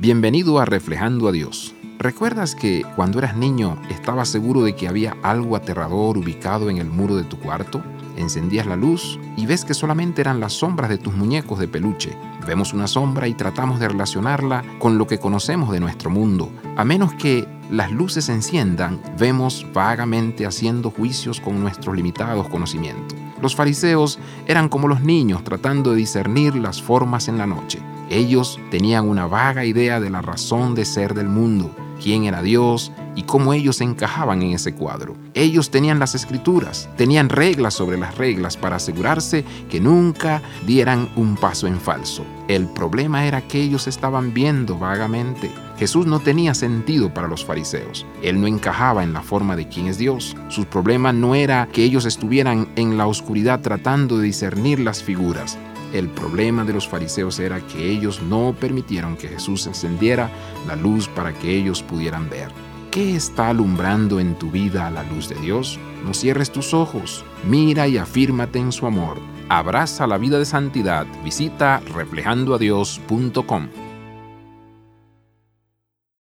Bienvenido a Reflejando a Dios. ¿Recuerdas que cuando eras niño estabas seguro de que había algo aterrador ubicado en el muro de tu cuarto? Encendías la luz y ves que solamente eran las sombras de tus muñecos de peluche. Vemos una sombra y tratamos de relacionarla con lo que conocemos de nuestro mundo. A menos que las luces se enciendan, vemos vagamente haciendo juicios con nuestros limitados conocimientos. Los fariseos eran como los niños tratando de discernir las formas en la noche. Ellos tenían una vaga idea de la razón de ser del mundo, quién era Dios y cómo ellos encajaban en ese cuadro. Ellos tenían las escrituras, tenían reglas sobre las reglas para asegurarse que nunca dieran un paso en falso. El problema era que ellos estaban viendo vagamente. Jesús no tenía sentido para los fariseos. Él no encajaba en la forma de quién es Dios. Su problema no era que ellos estuvieran en la oscuridad tratando de discernir las figuras. El problema de los fariseos era que ellos no permitieron que Jesús encendiera la luz para que ellos pudieran ver. ¿Qué está alumbrando en tu vida la luz de Dios? No cierres tus ojos, mira y afírmate en su amor. Abraza la vida de santidad. Visita reflejandoadios.com.